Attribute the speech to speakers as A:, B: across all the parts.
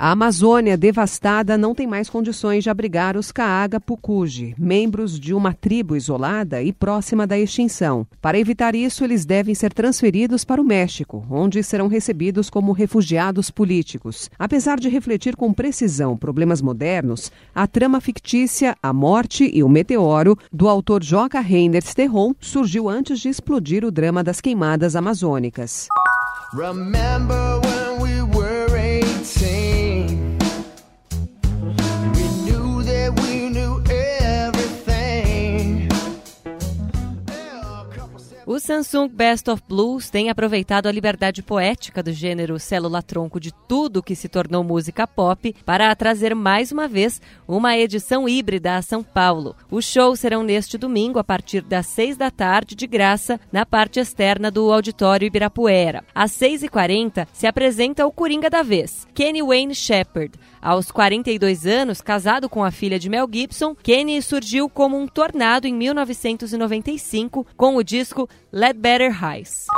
A: A Amazônia devastada não tem mais condições de abrigar os Kaaga Pukuji, membros de uma tribo isolada e próxima da extinção. Para evitar isso, eles devem ser transferidos para o México, onde serão recebidos como refugiados políticos. Apesar de refletir com precisão problemas modernos, a trama fictícia A Morte e o Meteoro, do autor Joca Reinders Terron, surgiu antes de explodir o drama das queimadas amazônicas. Remember
B: O Samsung Best of Blues tem aproveitado a liberdade poética do gênero célula-tronco de tudo que se tornou música pop para trazer mais uma vez uma edição híbrida a São Paulo. Os shows serão neste domingo a partir das seis da tarde, de graça, na parte externa do Auditório Ibirapuera. Às seis e quarenta se apresenta o Coringa da Vez, Kenny Wayne Shepherd. Aos 42 anos, casado com a filha de Mel Gibson, Kenny surgiu como um tornado em 1995 com o disco Let better highs.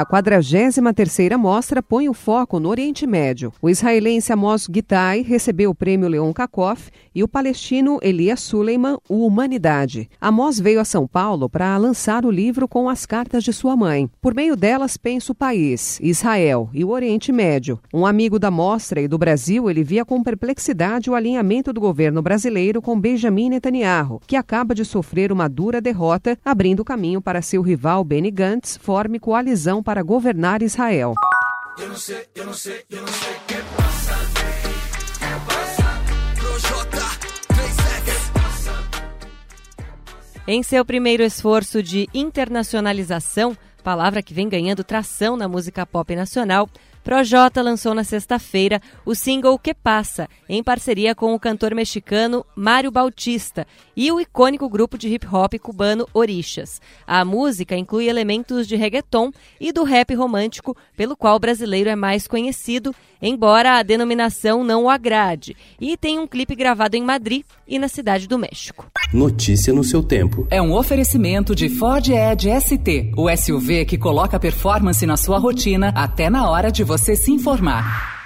A: A 43ª mostra põe o foco no Oriente Médio. O israelense Amos Gitai recebeu o prêmio Leon Kakoff e o palestino Elias Suleiman o Humanidade. Amos veio a São Paulo para lançar o livro com as cartas de sua mãe. Por meio delas pensa o país, Israel e o Oriente Médio. Um amigo da mostra e do Brasil, ele via com perplexidade o alinhamento do governo brasileiro com Benjamin Netanyahu, que acaba de sofrer uma dura derrota, abrindo caminho para seu rival Benny Gantz forme coalizão para governar Israel. Eu não sei, eu não sei, eu não sei que passa, que passa.
B: Em seu primeiro esforço de internacionalização, palavra que vem ganhando tração na música pop nacional, Projota lançou na sexta-feira o single Que Passa, em parceria com o cantor mexicano Mário Bautista e o icônico grupo de hip hop cubano Orixas. A música inclui elementos de reggaeton e do rap romântico, pelo qual o brasileiro é mais conhecido, embora a denominação não o agrade, e tem um clipe gravado em Madrid e na cidade do México.
C: Notícia no seu tempo.
D: É um oferecimento de Ford Edge ST, o SUV que coloca performance na sua rotina até na hora de você se informar.